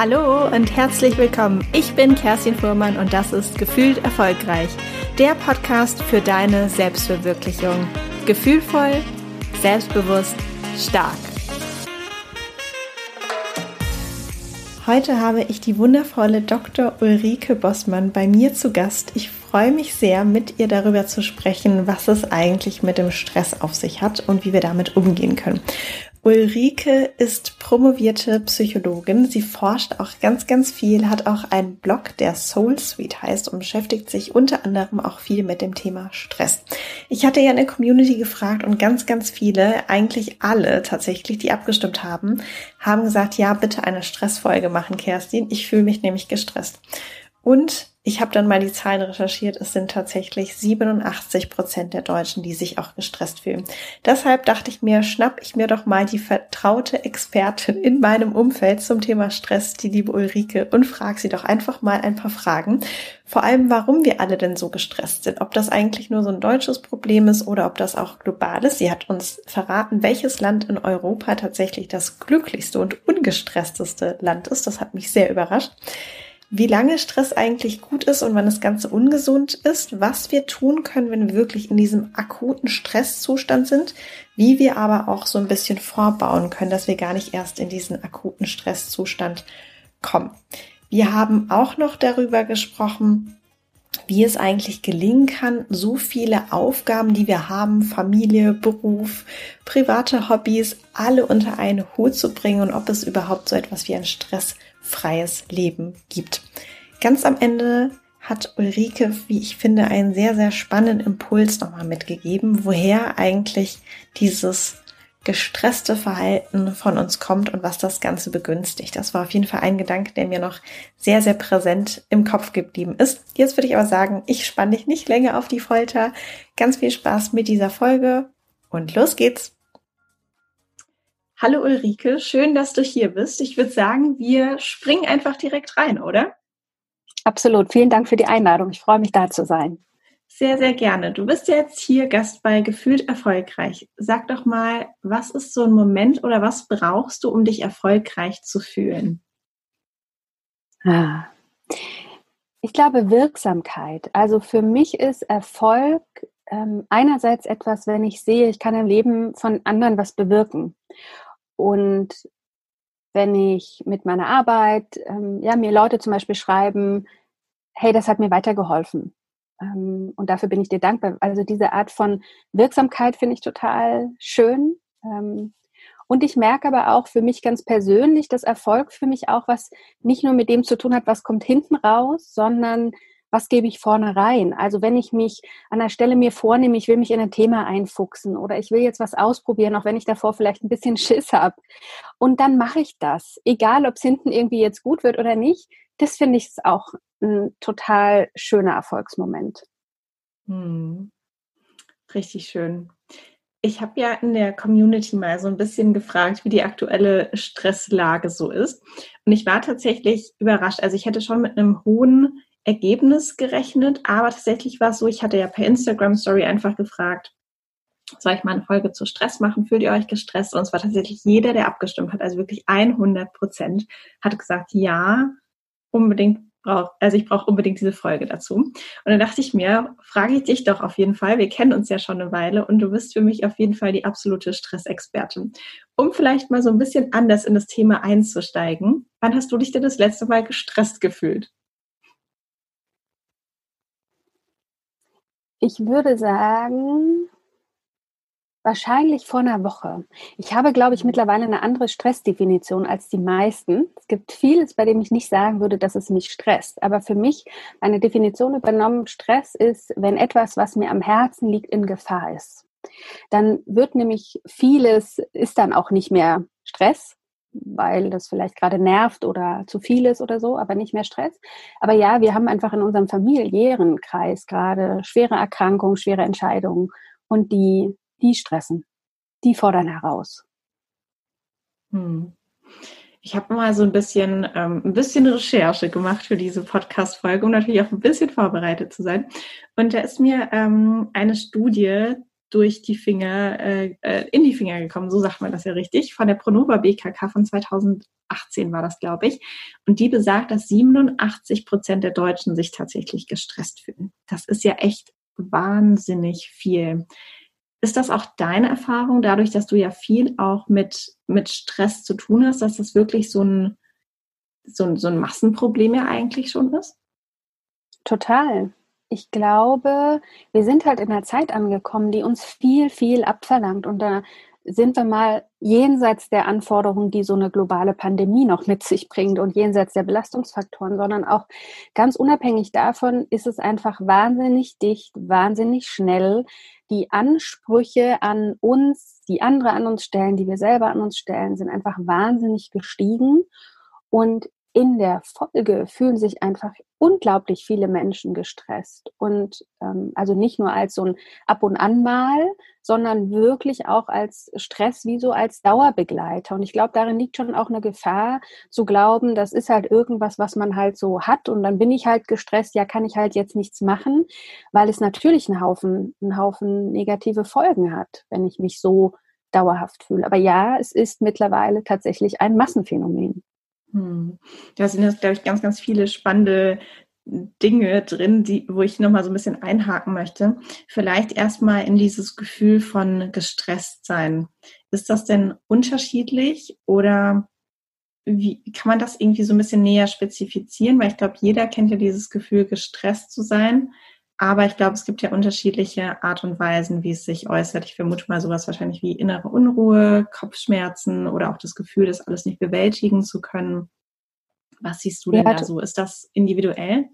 Hallo und herzlich willkommen. Ich bin Kerstin Fuhrmann und das ist Gefühlt Erfolgreich, der Podcast für deine Selbstverwirklichung. Gefühlvoll, selbstbewusst, stark. Heute habe ich die wundervolle Dr. Ulrike Bossmann bei mir zu Gast. Ich freue mich sehr, mit ihr darüber zu sprechen, was es eigentlich mit dem Stress auf sich hat und wie wir damit umgehen können. Ulrike ist promovierte Psychologin. Sie forscht auch ganz, ganz viel, hat auch einen Blog, der Soul Suite heißt und beschäftigt sich unter anderem auch viel mit dem Thema Stress. Ich hatte ja in der Community gefragt und ganz, ganz viele, eigentlich alle tatsächlich, die abgestimmt haben, haben gesagt, ja, bitte eine Stressfolge machen, Kerstin. Ich fühle mich nämlich gestresst. Und ich habe dann mal die Zahlen recherchiert. Es sind tatsächlich 87 Prozent der Deutschen, die sich auch gestresst fühlen. Deshalb dachte ich mir, schnapp ich mir doch mal die vertraute Expertin in meinem Umfeld zum Thema Stress, die liebe Ulrike, und frage sie doch einfach mal ein paar Fragen. Vor allem, warum wir alle denn so gestresst sind. Ob das eigentlich nur so ein deutsches Problem ist oder ob das auch global ist. Sie hat uns verraten, welches Land in Europa tatsächlich das glücklichste und ungestressteste Land ist. Das hat mich sehr überrascht wie lange Stress eigentlich gut ist und wann das Ganze ungesund ist, was wir tun können, wenn wir wirklich in diesem akuten Stresszustand sind, wie wir aber auch so ein bisschen vorbauen können, dass wir gar nicht erst in diesen akuten Stresszustand kommen. Wir haben auch noch darüber gesprochen, wie es eigentlich gelingen kann, so viele Aufgaben, die wir haben, Familie, Beruf, private Hobbys, alle unter einen Hut zu bringen und ob es überhaupt so etwas wie ein Stress freies Leben gibt. Ganz am Ende hat Ulrike, wie ich finde, einen sehr, sehr spannenden Impuls nochmal mitgegeben, woher eigentlich dieses gestresste Verhalten von uns kommt und was das Ganze begünstigt. Das war auf jeden Fall ein Gedanke, der mir noch sehr, sehr präsent im Kopf geblieben ist. Jetzt würde ich aber sagen, ich spanne dich nicht länger auf die Folter. Ganz viel Spaß mit dieser Folge und los geht's! Hallo Ulrike, schön, dass du hier bist. Ich würde sagen, wir springen einfach direkt rein, oder? Absolut. Vielen Dank für die Einladung. Ich freue mich, da zu sein. Sehr, sehr gerne. Du bist jetzt hier Gast bei Gefühlt Erfolgreich. Sag doch mal, was ist so ein Moment oder was brauchst du, um dich erfolgreich zu fühlen? Ah. Ich glaube Wirksamkeit. Also für mich ist Erfolg ähm, einerseits etwas, wenn ich sehe, ich kann im Leben von anderen was bewirken. Und wenn ich mit meiner Arbeit, ähm, ja, mir Leute zum Beispiel schreiben, hey, das hat mir weitergeholfen. Ähm, und dafür bin ich dir dankbar. Also diese Art von Wirksamkeit finde ich total schön. Ähm, und ich merke aber auch für mich ganz persönlich, dass Erfolg für mich auch was nicht nur mit dem zu tun hat, was kommt hinten raus, sondern was gebe ich vorne rein? Also wenn ich mich an der Stelle mir vornehme, ich will mich in ein Thema einfuchsen oder ich will jetzt was ausprobieren, auch wenn ich davor vielleicht ein bisschen Schiss habe. Und dann mache ich das, egal ob es hinten irgendwie jetzt gut wird oder nicht. Das finde ich auch ein total schöner Erfolgsmoment. Hm. Richtig schön. Ich habe ja in der Community mal so ein bisschen gefragt, wie die aktuelle Stresslage so ist. Und ich war tatsächlich überrascht. Also ich hätte schon mit einem hohen Ergebnis gerechnet, aber tatsächlich war es so, ich hatte ja per Instagram Story einfach gefragt, soll ich mal eine Folge zu Stress machen? Fühlt ihr euch gestresst? Und es war tatsächlich jeder, der abgestimmt hat, also wirklich 100 Prozent, hat gesagt, ja, unbedingt brauche, also ich brauche unbedingt diese Folge dazu. Und dann dachte ich mir, frage ich dich doch auf jeden Fall. Wir kennen uns ja schon eine Weile und du bist für mich auf jeden Fall die absolute Stressexpertin. Um vielleicht mal so ein bisschen anders in das Thema einzusteigen, wann hast du dich denn das letzte Mal gestresst gefühlt? Ich würde sagen, wahrscheinlich vor einer Woche. Ich habe, glaube ich, mittlerweile eine andere Stressdefinition als die meisten. Es gibt vieles, bei dem ich nicht sagen würde, dass es mich stresst. Aber für mich eine Definition übernommen, Stress ist, wenn etwas, was mir am Herzen liegt, in Gefahr ist. Dann wird nämlich vieles, ist dann auch nicht mehr Stress, weil das vielleicht gerade nervt oder zu viel ist oder so, aber nicht mehr Stress. Aber ja, wir haben einfach in unserem familiären Kreis gerade schwere Erkrankungen, schwere Entscheidungen und die, die stressen, die fordern heraus. Hm. Ich habe mal so ein bisschen, ähm, ein bisschen Recherche gemacht für diese Podcast-Folge, um natürlich auch ein bisschen vorbereitet zu sein. Und da ist mir ähm, eine Studie durch die Finger, äh, äh in die Finger gekommen, so sagt man das ja richtig, von der Pronova BKK von 2018 war das, glaube ich. Und die besagt, dass 87 Prozent der Deutschen sich tatsächlich gestresst fühlen. Das ist ja echt wahnsinnig viel. Ist das auch deine Erfahrung, dadurch, dass du ja viel auch mit, mit Stress zu tun hast, dass das wirklich so ein, so ein, so ein Massenproblem ja eigentlich schon ist? Total. Ich glaube, wir sind halt in einer Zeit angekommen, die uns viel, viel abverlangt. Und da sind wir mal jenseits der Anforderungen, die so eine globale Pandemie noch mit sich bringt und jenseits der Belastungsfaktoren, sondern auch ganz unabhängig davon ist es einfach wahnsinnig dicht, wahnsinnig schnell. Die Ansprüche an uns, die andere an uns stellen, die wir selber an uns stellen, sind einfach wahnsinnig gestiegen. Und in der Folge fühlen sich einfach unglaublich viele Menschen gestresst. Und ähm, also nicht nur als so ein Ab und an mal, sondern wirklich auch als Stress wie so als Dauerbegleiter. Und ich glaube, darin liegt schon auch eine Gefahr zu glauben, das ist halt irgendwas, was man halt so hat und dann bin ich halt gestresst, ja, kann ich halt jetzt nichts machen, weil es natürlich einen Haufen, einen Haufen negative Folgen hat, wenn ich mich so dauerhaft fühle. Aber ja, es ist mittlerweile tatsächlich ein Massenphänomen. Hm. Da sind jetzt, glaube ich, ganz, ganz viele spannende Dinge drin, die, wo ich nochmal so ein bisschen einhaken möchte. Vielleicht erstmal in dieses Gefühl von gestresst sein. Ist das denn unterschiedlich oder wie kann man das irgendwie so ein bisschen näher spezifizieren? Weil ich glaube, jeder kennt ja dieses Gefühl, gestresst zu sein. Aber ich glaube, es gibt ja unterschiedliche Art und Weisen, wie es sich äußert. Ich vermute mal sowas wahrscheinlich wie innere Unruhe, Kopfschmerzen oder auch das Gefühl, das alles nicht bewältigen zu können. Was siehst du denn ja, da so? Ist das individuell?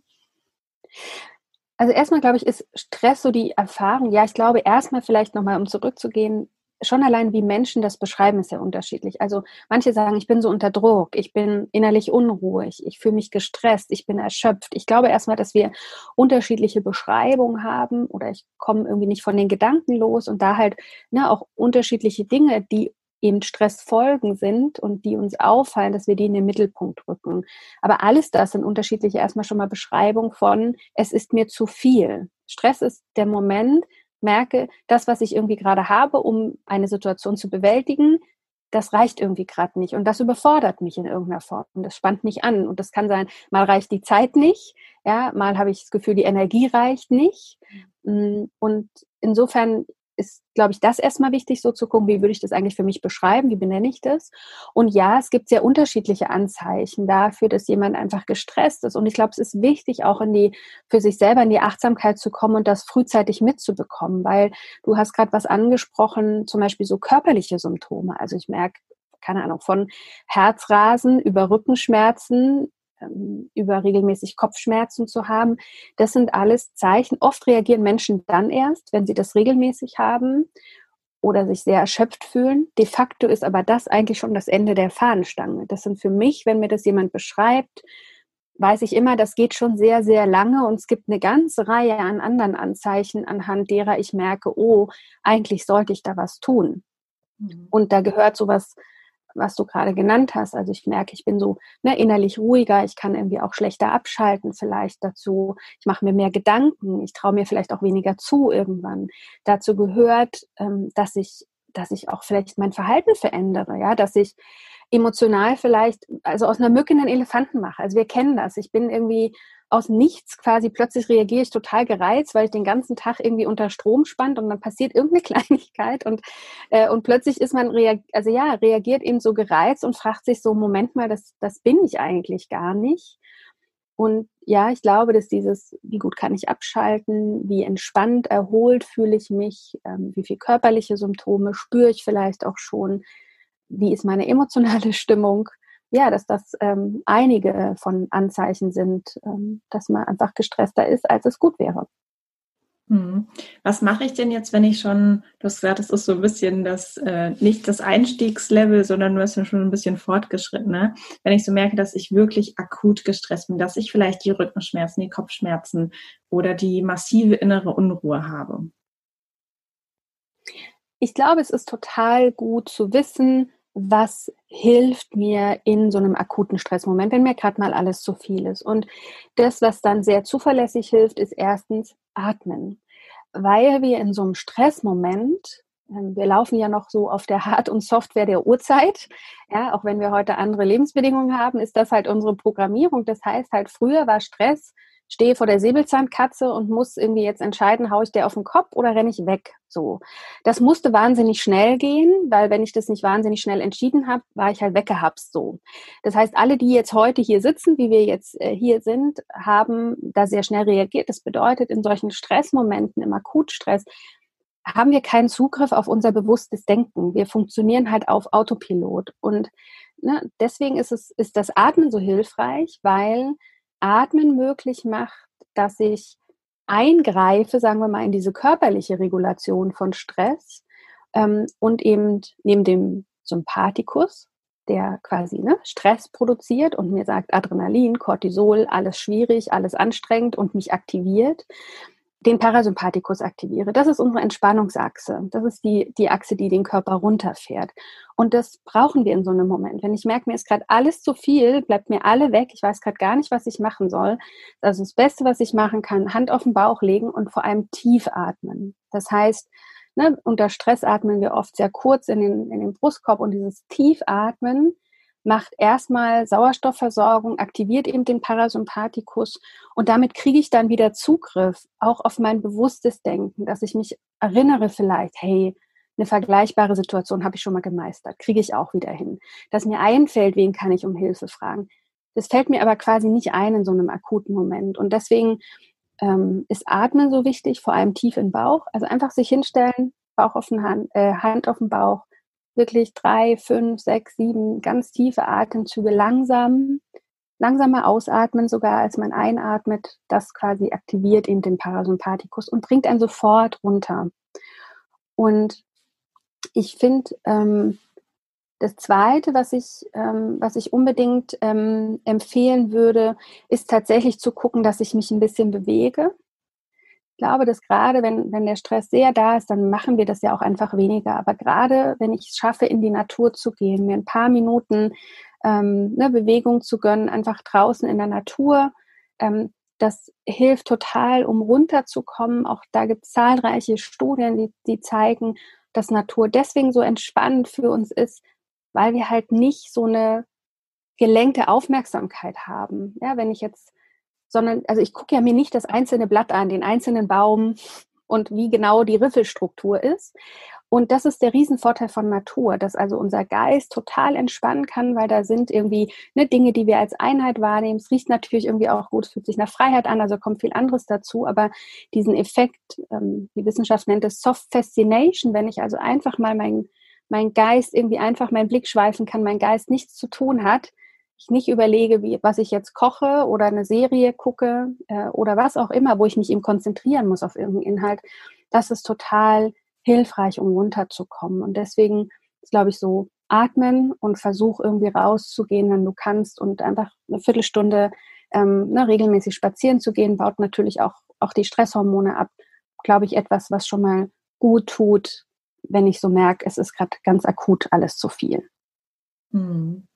Also erstmal glaube ich, ist Stress so die Erfahrung. Ja, ich glaube erstmal vielleicht nochmal, um zurückzugehen, schon allein wie Menschen das beschreiben, ist ja unterschiedlich. Also manche sagen, ich bin so unter Druck, ich bin innerlich unruhig, ich fühle mich gestresst, ich bin erschöpft. Ich glaube erstmal, dass wir unterschiedliche Beschreibungen haben oder ich komme irgendwie nicht von den Gedanken los und da halt ne, auch unterschiedliche Dinge, die eben Stressfolgen sind und die uns auffallen, dass wir die in den Mittelpunkt rücken. Aber alles das sind unterschiedliche erstmal schon mal Beschreibungen von, es ist mir zu viel. Stress ist der Moment, merke, das, was ich irgendwie gerade habe, um eine Situation zu bewältigen, das reicht irgendwie gerade nicht. Und das überfordert mich in irgendeiner Form. Und das spannt mich an. Und das kann sein, mal reicht die Zeit nicht, ja, mal habe ich das Gefühl, die Energie reicht nicht. Mm, und insofern ist, glaube ich, das erstmal wichtig, so zu gucken, wie würde ich das eigentlich für mich beschreiben, wie benenne ich das. Und ja, es gibt sehr unterschiedliche Anzeichen dafür, dass jemand einfach gestresst ist. Und ich glaube, es ist wichtig, auch in die, für sich selber in die Achtsamkeit zu kommen und das frühzeitig mitzubekommen, weil du hast gerade was angesprochen, zum Beispiel so körperliche Symptome. Also ich merke, keine Ahnung, von Herzrasen über Rückenschmerzen über regelmäßig Kopfschmerzen zu haben. Das sind alles Zeichen. Oft reagieren Menschen dann erst, wenn sie das regelmäßig haben oder sich sehr erschöpft fühlen. De facto ist aber das eigentlich schon das Ende der Fahnenstange. Das sind für mich, wenn mir das jemand beschreibt, weiß ich immer, das geht schon sehr, sehr lange und es gibt eine ganze Reihe an anderen Anzeichen, anhand derer ich merke, oh, eigentlich sollte ich da was tun. Mhm. Und da gehört sowas was du gerade genannt hast. Also ich merke, ich bin so ne, innerlich ruhiger, ich kann irgendwie auch schlechter abschalten vielleicht dazu. Ich mache mir mehr Gedanken, ich traue mir vielleicht auch weniger zu irgendwann. Dazu gehört, ähm, dass ich, dass ich auch vielleicht mein Verhalten verändere, ja, dass ich emotional vielleicht, also aus einer Mücke einen Elefanten mache. Also wir kennen das. Ich bin irgendwie aus nichts quasi plötzlich reagiere ich total gereizt, weil ich den ganzen Tag irgendwie unter Strom spannt und dann passiert irgendeine Kleinigkeit und, äh, und plötzlich ist man, also ja, reagiert eben so gereizt und fragt sich so, Moment mal, das, das bin ich eigentlich gar nicht. Und ja, ich glaube, dass dieses, wie gut kann ich abschalten, wie entspannt, erholt fühle ich mich, ähm, wie viele körperliche Symptome spüre ich vielleicht auch schon, wie ist meine emotionale Stimmung, ja, dass das ähm, einige von Anzeichen sind, ähm, dass man einfach gestresster ist, als es gut wäre. Hm. Was mache ich denn jetzt, wenn ich schon, du hast gesagt, das ist so ein bisschen das, äh, nicht das Einstiegslevel, sondern nur ist schon ein bisschen fortgeschritten, ne? Wenn ich so merke, dass ich wirklich akut gestresst bin, dass ich vielleicht die Rückenschmerzen, die Kopfschmerzen oder die massive innere Unruhe habe. Ich glaube, es ist total gut zu wissen, was hilft mir in so einem akuten Stressmoment, wenn mir gerade mal alles zu viel ist. Und das, was dann sehr zuverlässig hilft, ist erstens Atmen, weil wir in so einem Stressmoment ähm, wir laufen ja noch so auf der Hard- und Software der Uhrzeit. Ja, auch wenn wir heute andere Lebensbedingungen haben, ist das halt unsere Programmierung. Das heißt halt, früher war Stress, stehe vor der Säbelzahnkatze und muss irgendwie jetzt entscheiden, haue ich der auf den Kopf oder renne ich weg. So. Das musste wahnsinnig schnell gehen, weil wenn ich das nicht wahnsinnig schnell entschieden habe, war ich halt weggehapst so. Das heißt, alle, die jetzt heute hier sitzen, wie wir jetzt äh, hier sind, haben da sehr schnell reagiert. Das bedeutet, in solchen Stressmomenten, im Akutstress, haben wir keinen Zugriff auf unser bewusstes Denken. Wir funktionieren halt auf Autopilot. Und ne, deswegen ist, es, ist das Atmen so hilfreich, weil Atmen möglich macht, dass ich eingreife, sagen wir mal, in diese körperliche Regulation von Stress ähm, und eben neben dem Sympathikus, der quasi ne, Stress produziert und mir sagt Adrenalin, Cortisol, alles schwierig, alles anstrengend und mich aktiviert, den Parasympathikus aktiviere. Das ist unsere Entspannungsachse. Das ist die, die Achse, die den Körper runterfährt. Und das brauchen wir in so einem Moment. Wenn ich merke, mir ist gerade alles zu viel, bleibt mir alle weg, ich weiß gerade gar nicht, was ich machen soll. Also das Beste, was ich machen kann, Hand auf den Bauch legen und vor allem tief atmen. Das heißt, ne, unter Stress atmen wir oft sehr kurz in den, in den Brustkorb und dieses Tiefatmen macht erstmal Sauerstoffversorgung, aktiviert eben den Parasympathikus und damit kriege ich dann wieder Zugriff auch auf mein bewusstes Denken, dass ich mich erinnere vielleicht, hey, eine vergleichbare Situation habe ich schon mal gemeistert, kriege ich auch wieder hin. Dass mir einfällt, wen kann ich um Hilfe fragen. Das fällt mir aber quasi nicht ein in so einem akuten Moment. Und deswegen ähm, ist Atmen so wichtig, vor allem tief im Bauch. Also einfach sich hinstellen, Bauch auf den Hand, äh, Hand auf den Bauch, wirklich drei, fünf, sechs, sieben ganz tiefe Atemzüge langsam, langsamer ausatmen sogar, als man einatmet. Das quasi aktiviert eben den Parasympathikus und bringt einen sofort runter. Und ich finde, ähm, das Zweite, was ich, ähm, was ich unbedingt ähm, empfehlen würde, ist tatsächlich zu gucken, dass ich mich ein bisschen bewege glaube, dass gerade wenn, wenn der Stress sehr da ist, dann machen wir das ja auch einfach weniger. Aber gerade wenn ich es schaffe, in die Natur zu gehen, mir ein paar Minuten ähm, ne, Bewegung zu gönnen, einfach draußen in der Natur, ähm, das hilft total, um runterzukommen. Auch da gibt es zahlreiche Studien, die, die zeigen, dass Natur deswegen so entspannend für uns ist, weil wir halt nicht so eine gelenkte Aufmerksamkeit haben. Ja, wenn ich jetzt sondern also ich gucke ja mir nicht das einzelne Blatt an, den einzelnen Baum und wie genau die Riffelstruktur ist. Und das ist der Riesenvorteil von Natur, dass also unser Geist total entspannen kann, weil da sind irgendwie ne, Dinge, die wir als Einheit wahrnehmen. Es riecht natürlich irgendwie auch gut, es fühlt sich nach Freiheit an, also kommt viel anderes dazu. Aber diesen Effekt, ähm, die Wissenschaft nennt es Soft Fascination, wenn ich also einfach mal mein, mein Geist irgendwie einfach meinen Blick schweifen kann, mein Geist nichts zu tun hat, ich nicht überlege, wie, was ich jetzt koche oder eine Serie gucke äh, oder was auch immer, wo ich mich eben konzentrieren muss auf irgendeinen Inhalt, das ist total hilfreich, um runterzukommen. Und deswegen ist, glaube ich, so atmen und versuch irgendwie rauszugehen, wenn du kannst und einfach eine Viertelstunde ähm, ne, regelmäßig spazieren zu gehen, baut natürlich auch, auch die Stresshormone ab. Glaube ich, etwas, was schon mal gut tut, wenn ich so merke, es ist gerade ganz akut alles zu viel. Hm.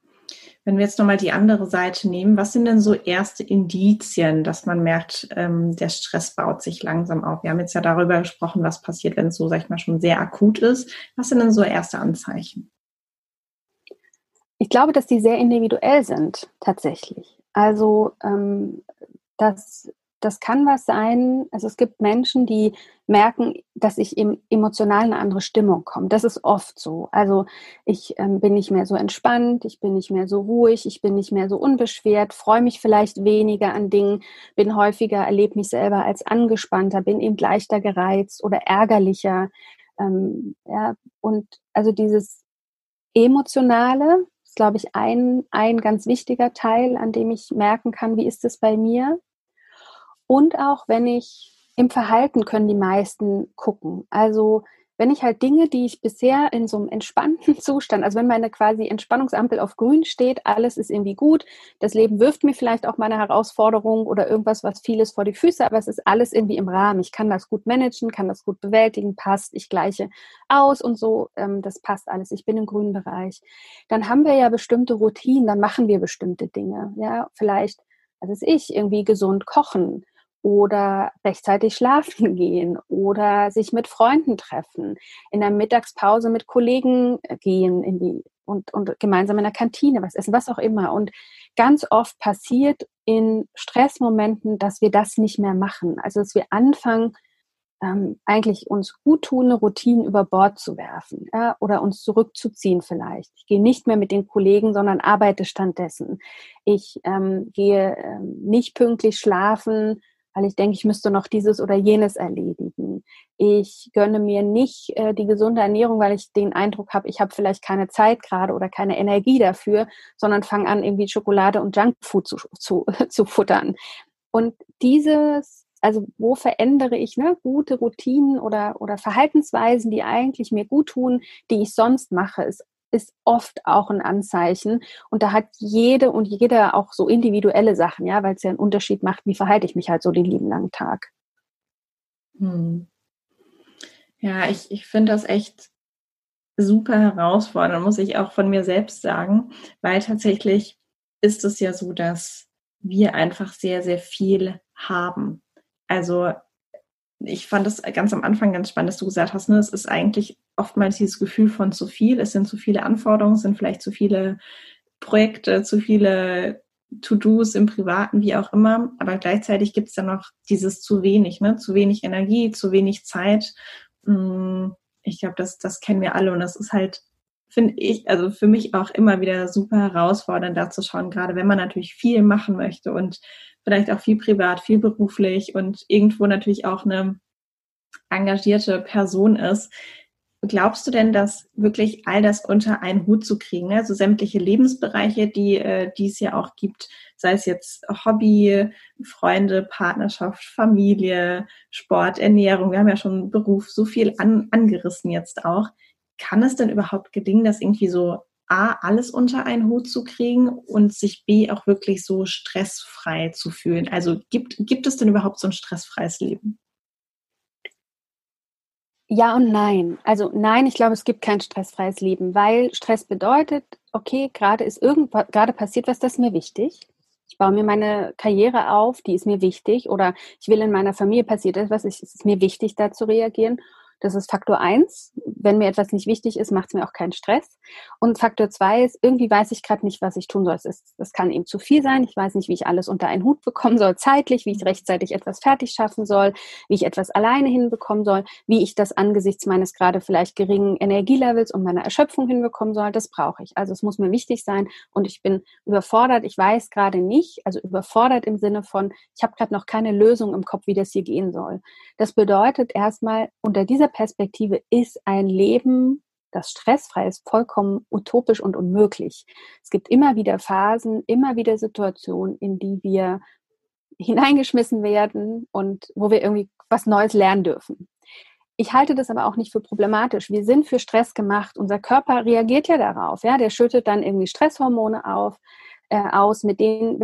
Wenn wir jetzt nochmal die andere Seite nehmen, was sind denn so erste Indizien, dass man merkt, ähm, der Stress baut sich langsam auf? Wir haben jetzt ja darüber gesprochen, was passiert, wenn es so, sag ich mal, schon sehr akut ist. Was sind denn so erste Anzeichen? Ich glaube, dass die sehr individuell sind, tatsächlich. Also, ähm, dass das kann was sein, also es gibt Menschen, die merken, dass ich im emotional in eine andere Stimmung komme. Das ist oft so. Also ich ähm, bin nicht mehr so entspannt, ich bin nicht mehr so ruhig, ich bin nicht mehr so unbeschwert, freue mich vielleicht weniger an Dingen, bin häufiger, erlebe mich selber als angespannter, bin eben leichter gereizt oder ärgerlicher. Ähm, ja, und also dieses Emotionale ist, glaube ich, ein, ein ganz wichtiger Teil, an dem ich merken kann, wie ist es bei mir und auch wenn ich im Verhalten können die meisten gucken. Also wenn ich halt Dinge, die ich bisher in so einem entspannten Zustand, also wenn meine quasi Entspannungsampel auf grün steht, alles ist irgendwie gut, das Leben wirft mir vielleicht auch mal eine Herausforderung oder irgendwas, was vieles vor die Füße, aber es ist alles irgendwie im Rahmen. Ich kann das gut managen, kann das gut bewältigen, passt, ich gleiche aus und so, ähm, das passt alles. Ich bin im grünen Bereich. Dann haben wir ja bestimmte Routinen, dann machen wir bestimmte Dinge. Ja, vielleicht, was ist ich, irgendwie gesund kochen oder rechtzeitig schlafen gehen oder sich mit Freunden treffen, in der Mittagspause mit Kollegen gehen in die und, und gemeinsam in der Kantine was essen, was auch immer. Und ganz oft passiert in Stressmomenten, dass wir das nicht mehr machen. Also dass wir anfangen, ähm, eigentlich uns guttunende Routinen über Bord zu werfen ja, oder uns zurückzuziehen vielleicht. Ich gehe nicht mehr mit den Kollegen, sondern arbeite stattdessen. Ich ähm, gehe ähm, nicht pünktlich schlafen, weil ich denke, ich müsste noch dieses oder jenes erledigen. Ich gönne mir nicht äh, die gesunde Ernährung, weil ich den Eindruck habe, ich habe vielleicht keine Zeit gerade oder keine Energie dafür, sondern fange an, irgendwie Schokolade und Junkfood zu, zu, zu futtern. Und dieses also wo verändere ich ne, gute Routinen oder, oder Verhaltensweisen, die eigentlich mir gut tun, die ich sonst mache, ist, ist oft auch ein Anzeichen. Und da hat jede und jeder auch so individuelle Sachen, ja, weil es ja einen Unterschied macht, wie verhalte ich mich halt so den lieben langen Tag. Hm. Ja, ich, ich finde das echt super herausfordernd, muss ich auch von mir selbst sagen, weil tatsächlich ist es ja so, dass wir einfach sehr, sehr viel haben. Also ich fand es ganz am Anfang ganz spannend, dass du gesagt hast, ne, es ist eigentlich oftmals dieses Gefühl von zu viel, es sind zu viele Anforderungen, es sind vielleicht zu viele Projekte, zu viele To-Dos im Privaten, wie auch immer, aber gleichzeitig gibt es dann noch dieses zu wenig, ne? zu wenig Energie, zu wenig Zeit. Hm, ich glaube, das, das kennen wir alle und das ist halt, finde ich, also für mich auch immer wieder super herausfordernd, da zu schauen, gerade wenn man natürlich viel machen möchte und vielleicht auch viel privat, viel beruflich und irgendwo natürlich auch eine engagierte Person ist. Glaubst du denn, dass wirklich all das unter einen Hut zu kriegen, also sämtliche Lebensbereiche, die, äh, die es ja auch gibt, sei es jetzt Hobby, Freunde, Partnerschaft, Familie, Sport, Ernährung, wir haben ja schon Beruf so viel an, angerissen jetzt auch. Kann es denn überhaupt gelingen, das irgendwie so A, alles unter einen Hut zu kriegen und sich B, auch wirklich so stressfrei zu fühlen? Also gibt, gibt es denn überhaupt so ein stressfreies Leben? Ja und nein. Also nein, ich glaube, es gibt kein stressfreies Leben, weil Stress bedeutet, okay, gerade ist irgendwas, gerade passiert was, das ist mir wichtig. Ich baue mir meine Karriere auf, die ist mir wichtig. Oder ich will in meiner Familie passiert etwas, es ist mir wichtig, da zu reagieren. Das ist Faktor eins. Wenn mir etwas nicht wichtig ist, macht es mir auch keinen Stress. Und Faktor zwei ist, irgendwie weiß ich gerade nicht, was ich tun soll. Es, ist, es kann eben zu viel sein. Ich weiß nicht, wie ich alles unter einen Hut bekommen soll, zeitlich, wie ich rechtzeitig etwas fertig schaffen soll, wie ich etwas alleine hinbekommen soll, wie ich das angesichts meines gerade vielleicht geringen Energielevels und meiner Erschöpfung hinbekommen soll. Das brauche ich. Also es muss mir wichtig sein und ich bin überfordert. Ich weiß gerade nicht, also überfordert im Sinne von, ich habe gerade noch keine Lösung im Kopf, wie das hier gehen soll. Das bedeutet erstmal unter dieser dieser Perspektive ist ein Leben, das stressfrei ist, vollkommen utopisch und unmöglich. Es gibt immer wieder Phasen, immer wieder Situationen, in die wir hineingeschmissen werden und wo wir irgendwie was Neues lernen dürfen. Ich halte das aber auch nicht für problematisch. Wir sind für Stress gemacht. Unser Körper reagiert ja darauf. Ja, der schüttet dann irgendwie Stresshormone auf, äh, aus, mit denen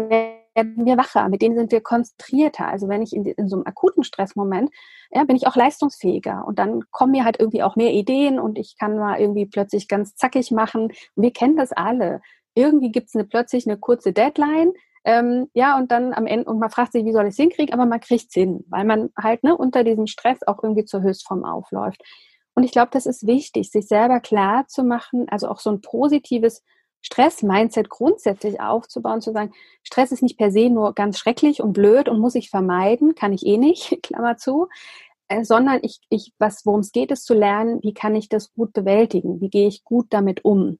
werden wir wacher, mit denen sind wir konzentrierter. Also wenn ich in, in so einem akuten Stressmoment, ja, bin ich auch leistungsfähiger und dann kommen mir halt irgendwie auch mehr Ideen und ich kann mal irgendwie plötzlich ganz zackig machen. Und wir kennen das alle. Irgendwie gibt es eine, plötzlich eine kurze Deadline, ähm, ja, und dann am Ende, und man fragt sich, wie soll ich es hinkriegen, aber man kriegt es hin, weil man halt ne, unter diesem Stress auch irgendwie zur Höchstform aufläuft. Und ich glaube, das ist wichtig, sich selber klar zu machen, also auch so ein positives Stress-Mindset grundsätzlich aufzubauen, zu sagen, Stress ist nicht per se nur ganz schrecklich und blöd und muss ich vermeiden, kann ich eh nicht, Klammer zu, äh, sondern ich, ich, was, worum es geht, ist zu lernen, wie kann ich das gut bewältigen, wie gehe ich gut damit um.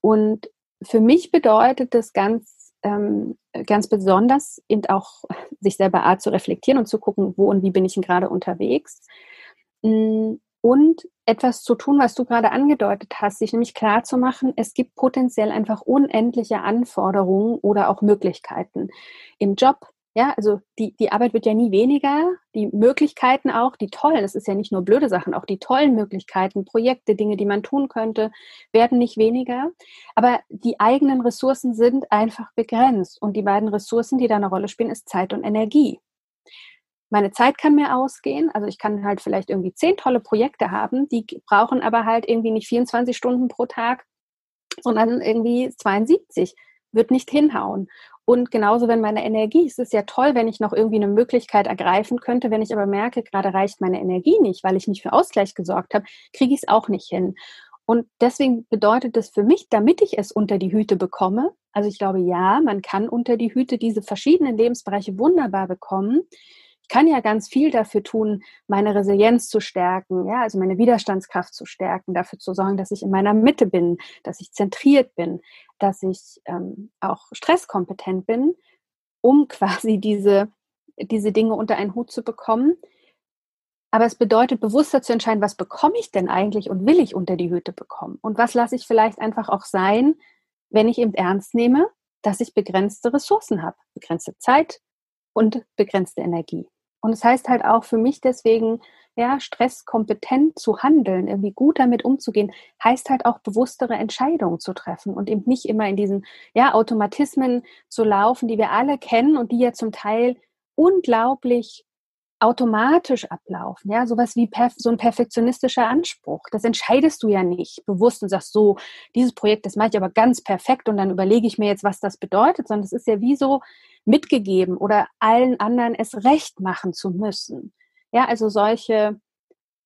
Und für mich bedeutet das ganz, ähm, ganz besonders, eben auch sich selber Art zu reflektieren und zu gucken, wo und wie bin ich denn gerade unterwegs. Und etwas zu tun, was du gerade angedeutet hast, sich nämlich klar zu machen, es gibt potenziell einfach unendliche Anforderungen oder auch Möglichkeiten im Job. Ja, also die, die Arbeit wird ja nie weniger, die Möglichkeiten auch, die tollen, es ist ja nicht nur blöde Sachen, auch die tollen Möglichkeiten, Projekte, Dinge, die man tun könnte, werden nicht weniger. Aber die eigenen Ressourcen sind einfach begrenzt. Und die beiden Ressourcen, die da eine Rolle spielen, ist Zeit und Energie. Meine Zeit kann mir ausgehen. Also ich kann halt vielleicht irgendwie zehn tolle Projekte haben, die brauchen aber halt irgendwie nicht 24 Stunden pro Tag, sondern irgendwie 72 wird nicht hinhauen. Und genauso, wenn meine Energie, es ist ja toll, wenn ich noch irgendwie eine Möglichkeit ergreifen könnte, wenn ich aber merke, gerade reicht meine Energie nicht, weil ich nicht für Ausgleich gesorgt habe, kriege ich es auch nicht hin. Und deswegen bedeutet das für mich, damit ich es unter die Hüte bekomme, also ich glaube, ja, man kann unter die Hüte diese verschiedenen Lebensbereiche wunderbar bekommen. Ich kann ja ganz viel dafür tun, meine Resilienz zu stärken, ja, also meine Widerstandskraft zu stärken, dafür zu sorgen, dass ich in meiner Mitte bin, dass ich zentriert bin, dass ich ähm, auch stresskompetent bin, um quasi diese, diese Dinge unter einen Hut zu bekommen. Aber es bedeutet, bewusster zu entscheiden, was bekomme ich denn eigentlich und will ich unter die Hüte bekommen? Und was lasse ich vielleicht einfach auch sein, wenn ich eben ernst nehme, dass ich begrenzte Ressourcen habe, begrenzte Zeit und begrenzte Energie. Und es das heißt halt auch für mich deswegen, ja, stresskompetent zu handeln, irgendwie gut damit umzugehen, heißt halt auch bewusstere Entscheidungen zu treffen und eben nicht immer in diesen, ja, Automatismen zu laufen, die wir alle kennen und die ja zum Teil unglaublich automatisch ablaufen, ja, sowas wie so ein perfektionistischer Anspruch. Das entscheidest du ja nicht bewusst und sagst so, dieses Projekt, das mache ich aber ganz perfekt und dann überlege ich mir jetzt, was das bedeutet, sondern es ist ja wie so mitgegeben oder allen anderen es recht machen zu müssen. Ja, also solche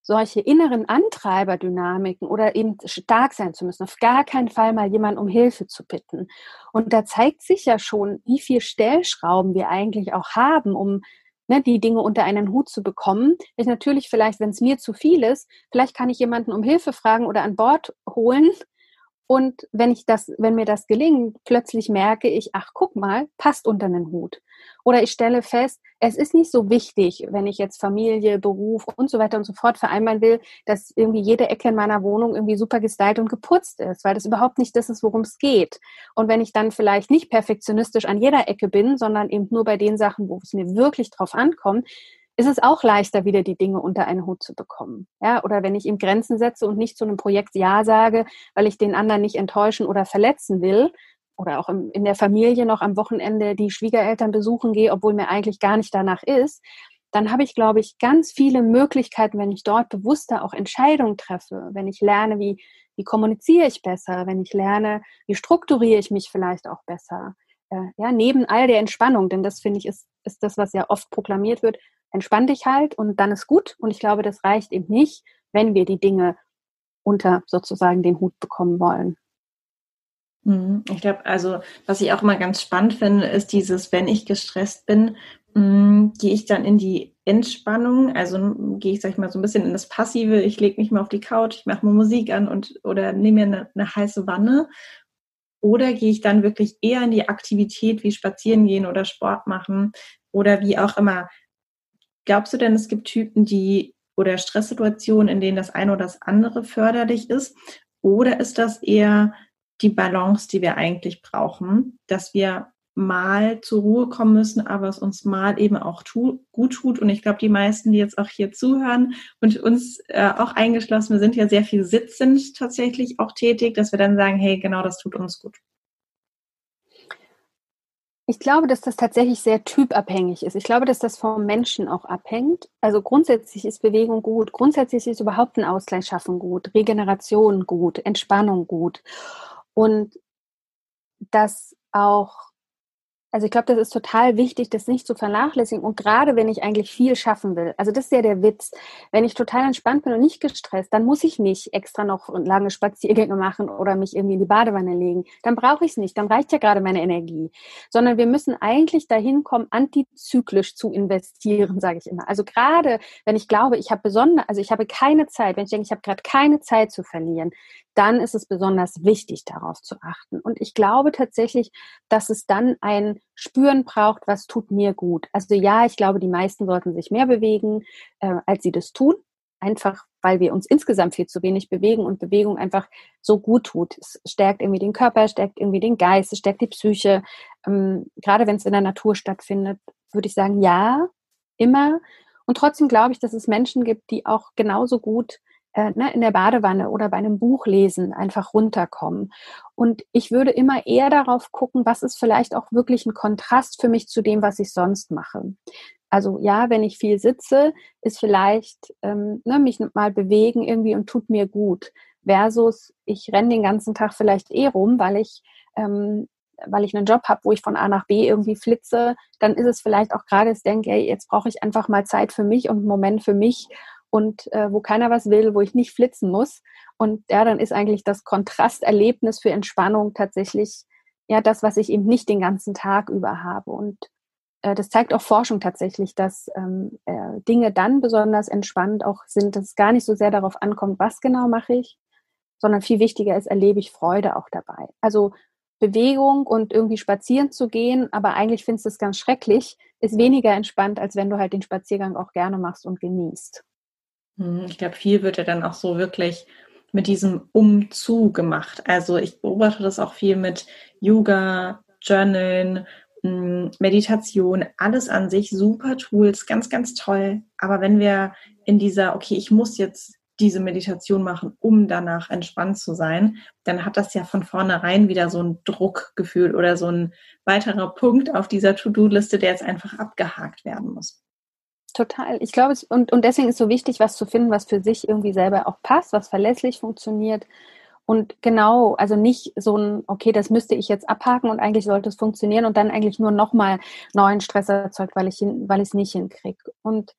solche inneren Antreiberdynamiken oder eben stark sein zu müssen, auf gar keinen Fall mal jemanden um Hilfe zu bitten. Und da zeigt sich ja schon, wie viel Stellschrauben wir eigentlich auch haben, um ne, die Dinge unter einen Hut zu bekommen. Ich natürlich vielleicht, wenn es mir zu viel ist, vielleicht kann ich jemanden um Hilfe fragen oder an Bord holen. Und wenn ich das, wenn mir das gelingt, plötzlich merke ich, ach, guck mal, passt unter einen Hut. Oder ich stelle fest, es ist nicht so wichtig, wenn ich jetzt Familie, Beruf und so weiter und so fort vereinbaren will, dass irgendwie jede Ecke in meiner Wohnung irgendwie super gestylt und geputzt ist, weil das überhaupt nicht das ist, worum es geht. Und wenn ich dann vielleicht nicht perfektionistisch an jeder Ecke bin, sondern eben nur bei den Sachen, wo es mir wirklich drauf ankommt, ist es auch leichter, wieder die Dinge unter einen Hut zu bekommen. Ja, oder wenn ich ihm Grenzen setze und nicht zu einem Projekt Ja sage, weil ich den anderen nicht enttäuschen oder verletzen will, oder auch in der Familie noch am Wochenende die Schwiegereltern besuchen gehe, obwohl mir eigentlich gar nicht danach ist, dann habe ich, glaube ich, ganz viele Möglichkeiten, wenn ich dort bewusster auch Entscheidungen treffe, wenn ich lerne, wie, wie kommuniziere ich besser, wenn ich lerne, wie strukturiere ich mich vielleicht auch besser. Äh, ja, neben all der Entspannung, denn das finde ich ist, ist das, was ja oft proklamiert wird, entspann dich halt und dann ist gut. Und ich glaube, das reicht eben nicht, wenn wir die Dinge unter sozusagen den Hut bekommen wollen. Mhm. Ich glaube, also was ich auch immer ganz spannend finde, ist dieses, wenn ich gestresst bin, mm, gehe ich dann in die Entspannung, also gehe ich, sag ich mal, so ein bisschen in das Passive, ich lege mich mal auf die Couch, ich mache mal Musik an und oder nehme mir eine, eine heiße Wanne. Oder gehe ich dann wirklich eher in die Aktivität wie spazieren gehen oder Sport machen oder wie auch immer. Glaubst du denn, es gibt Typen, die oder Stresssituationen, in denen das eine oder das andere förderlich ist? Oder ist das eher die Balance, die wir eigentlich brauchen, dass wir mal zur Ruhe kommen müssen, aber es uns mal eben auch tu gut tut. Und ich glaube, die meisten, die jetzt auch hier zuhören und uns äh, auch eingeschlossen, wir sind ja sehr viel sitzend tatsächlich auch tätig, dass wir dann sagen, hey, genau das tut uns gut. Ich glaube, dass das tatsächlich sehr typabhängig ist. Ich glaube, dass das vom Menschen auch abhängt. Also grundsätzlich ist Bewegung gut, grundsätzlich ist überhaupt ein Ausgleich schaffen gut, Regeneration gut, Entspannung gut. Und dass auch also ich glaube, das ist total wichtig, das nicht zu vernachlässigen. Und gerade wenn ich eigentlich viel schaffen will, also das ist ja der Witz. Wenn ich total entspannt bin und nicht gestresst, dann muss ich nicht extra noch lange Spaziergänge machen oder mich irgendwie in die Badewanne legen. Dann brauche ich es nicht. Dann reicht ja gerade meine Energie. Sondern wir müssen eigentlich dahin kommen, antizyklisch zu investieren, sage ich immer. Also gerade wenn ich glaube, ich habe besonders, also ich habe keine Zeit, wenn ich denke, ich habe gerade keine Zeit zu verlieren, dann ist es besonders wichtig, darauf zu achten. Und ich glaube tatsächlich, dass es dann ein Spüren braucht, was tut mir gut. Also ja, ich glaube, die meisten sollten sich mehr bewegen, äh, als sie das tun. Einfach, weil wir uns insgesamt viel zu wenig bewegen und Bewegung einfach so gut tut. Es stärkt irgendwie den Körper, stärkt irgendwie den Geist, es stärkt die Psyche. Ähm, gerade wenn es in der Natur stattfindet, würde ich sagen, ja, immer. Und trotzdem glaube ich, dass es Menschen gibt, die auch genauso gut äh, ne, in der Badewanne oder bei einem Buch lesen einfach runterkommen. Und ich würde immer eher darauf gucken, was ist vielleicht auch wirklich ein Kontrast für mich zu dem, was ich sonst mache. Also ja, wenn ich viel sitze, ist vielleicht ähm, ne, mich mal bewegen irgendwie und tut mir gut. Versus ich renne den ganzen Tag vielleicht eh rum, weil ich ähm, weil ich einen Job habe, wo ich von A nach B irgendwie flitze, dann ist es vielleicht auch gerade, ich denke, ey, jetzt brauche ich einfach mal Zeit für mich und einen Moment für mich und äh, wo keiner was will, wo ich nicht flitzen muss. Und ja, dann ist eigentlich das Kontrasterlebnis für Entspannung tatsächlich ja das, was ich eben nicht den ganzen Tag über habe. Und äh, das zeigt auch Forschung tatsächlich, dass ähm, äh, Dinge dann besonders entspannt auch sind, dass es gar nicht so sehr darauf ankommt, was genau mache ich, sondern viel wichtiger ist, erlebe ich Freude auch dabei. Also Bewegung und irgendwie spazieren zu gehen, aber eigentlich findest du es ganz schrecklich, ist weniger entspannt, als wenn du halt den Spaziergang auch gerne machst und genießt. Hm, ich glaube, viel wird ja dann auch so wirklich mit diesem Umzu gemacht. Also ich beobachte das auch viel mit Yoga, Journalen, hm, Meditation, alles an sich super Tools, ganz, ganz toll. Aber wenn wir in dieser, okay, ich muss jetzt diese Meditation machen, um danach entspannt zu sein, dann hat das ja von vornherein wieder so ein Druckgefühl oder so ein weiterer Punkt auf dieser To-Do-Liste, der jetzt einfach abgehakt werden muss. Total. Ich glaube, und, und deswegen ist so wichtig, was zu finden, was für sich irgendwie selber auch passt, was verlässlich funktioniert. Und genau, also nicht so ein, okay, das müsste ich jetzt abhaken und eigentlich sollte es funktionieren und dann eigentlich nur nochmal neuen Stress erzeugt, weil ich es nicht hinkriege. Und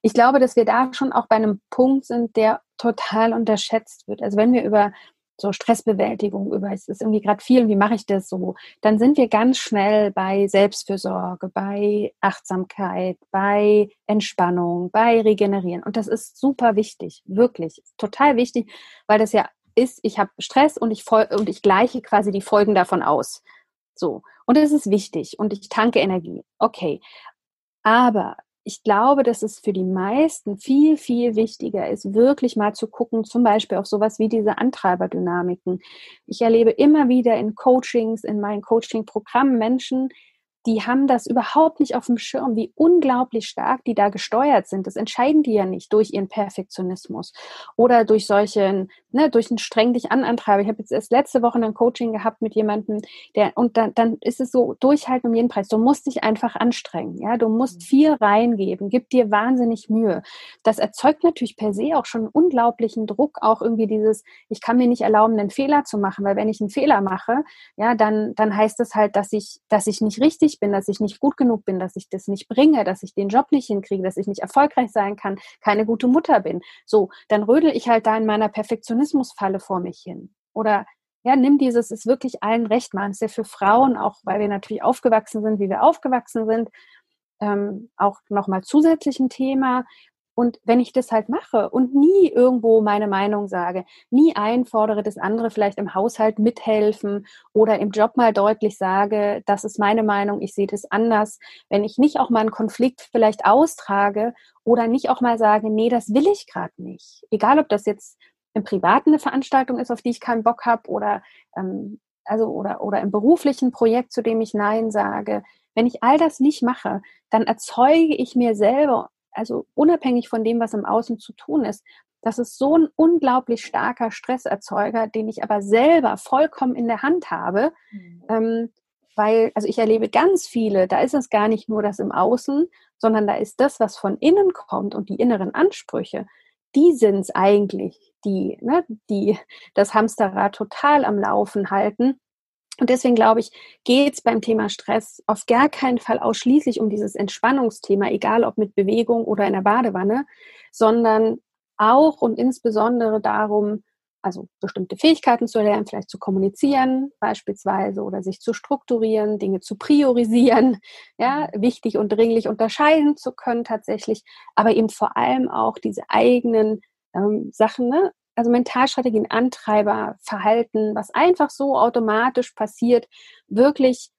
ich glaube, dass wir da schon auch bei einem Punkt sind, der total unterschätzt wird. Also wenn wir über so Stressbewältigung, über es ist irgendwie gerade viel, wie mache ich das so, dann sind wir ganz schnell bei Selbstfürsorge, bei Achtsamkeit, bei Entspannung, bei Regenerieren. Und das ist super wichtig, wirklich, total wichtig, weil das ja ist, ich habe Stress und ich, und ich gleiche quasi die Folgen davon aus. So. Und das ist wichtig und ich tanke Energie. Okay. Aber ich glaube, dass es für die meisten viel, viel wichtiger ist, wirklich mal zu gucken, zum Beispiel auf sowas wie diese Antreiberdynamiken. Ich erlebe immer wieder in Coachings, in meinen Coaching-Programmen Menschen, die haben das überhaupt nicht auf dem Schirm, wie unglaublich stark die da gesteuert sind. Das entscheiden die ja nicht durch ihren Perfektionismus oder durch solchen, ne, durch einen streng dich an Antreiber. Ich habe jetzt erst letzte Woche ein Coaching gehabt mit jemandem, der, und dann, dann ist es so, durchhalten um jeden Preis. Du musst dich einfach anstrengen, ja, du musst mhm. viel reingeben, gib dir wahnsinnig Mühe. Das erzeugt natürlich per se auch schon einen unglaublichen Druck, auch irgendwie dieses, ich kann mir nicht erlauben, einen Fehler zu machen, weil wenn ich einen Fehler mache, ja, dann, dann heißt es halt, dass ich, dass ich nicht richtig ich bin, dass ich nicht gut genug bin, dass ich das nicht bringe, dass ich den Job nicht hinkriege, dass ich nicht erfolgreich sein kann, keine gute Mutter bin. So, dann rödel ich halt da in meiner Perfektionismusfalle vor mich hin. Oder ja, nimm dieses, ist wirklich allen recht machen. Ist ja für Frauen, auch weil wir natürlich aufgewachsen sind, wie wir aufgewachsen sind, ähm, auch nochmal zusätzlich ein Thema. Und wenn ich das halt mache und nie irgendwo meine Meinung sage, nie einfordere, dass andere vielleicht im Haushalt mithelfen oder im Job mal deutlich sage, das ist meine Meinung, ich sehe das anders, wenn ich nicht auch mal einen Konflikt vielleicht austrage oder nicht auch mal sage, nee, das will ich gerade nicht. Egal, ob das jetzt im Privaten eine Veranstaltung ist, auf die ich keinen Bock habe oder ähm, also oder oder im beruflichen Projekt, zu dem ich Nein sage. Wenn ich all das nicht mache, dann erzeuge ich mir selber also unabhängig von dem, was im Außen zu tun ist, das ist so ein unglaublich starker Stresserzeuger, den ich aber selber vollkommen in der Hand habe. Mhm. Ähm, weil, also ich erlebe ganz viele, da ist es gar nicht nur das im Außen, sondern da ist das, was von innen kommt und die inneren Ansprüche, die sind es eigentlich, die, ne, die das Hamsterrad total am Laufen halten und deswegen glaube ich, geht es beim Thema Stress auf gar keinen Fall ausschließlich um dieses Entspannungsthema, egal ob mit Bewegung oder in der Badewanne, sondern auch und insbesondere darum, also bestimmte Fähigkeiten zu lernen, vielleicht zu kommunizieren beispielsweise oder sich zu strukturieren, Dinge zu priorisieren, ja, wichtig und dringlich unterscheiden zu können tatsächlich, aber eben vor allem auch diese eigenen ähm, Sachen, ne, also Mentalstrategien, Antreiber, Verhalten, was einfach so automatisch passiert, wirklich